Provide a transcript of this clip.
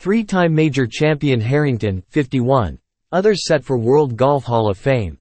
Three-time major champion Harrington, 51. Others set for World Golf Hall of Fame.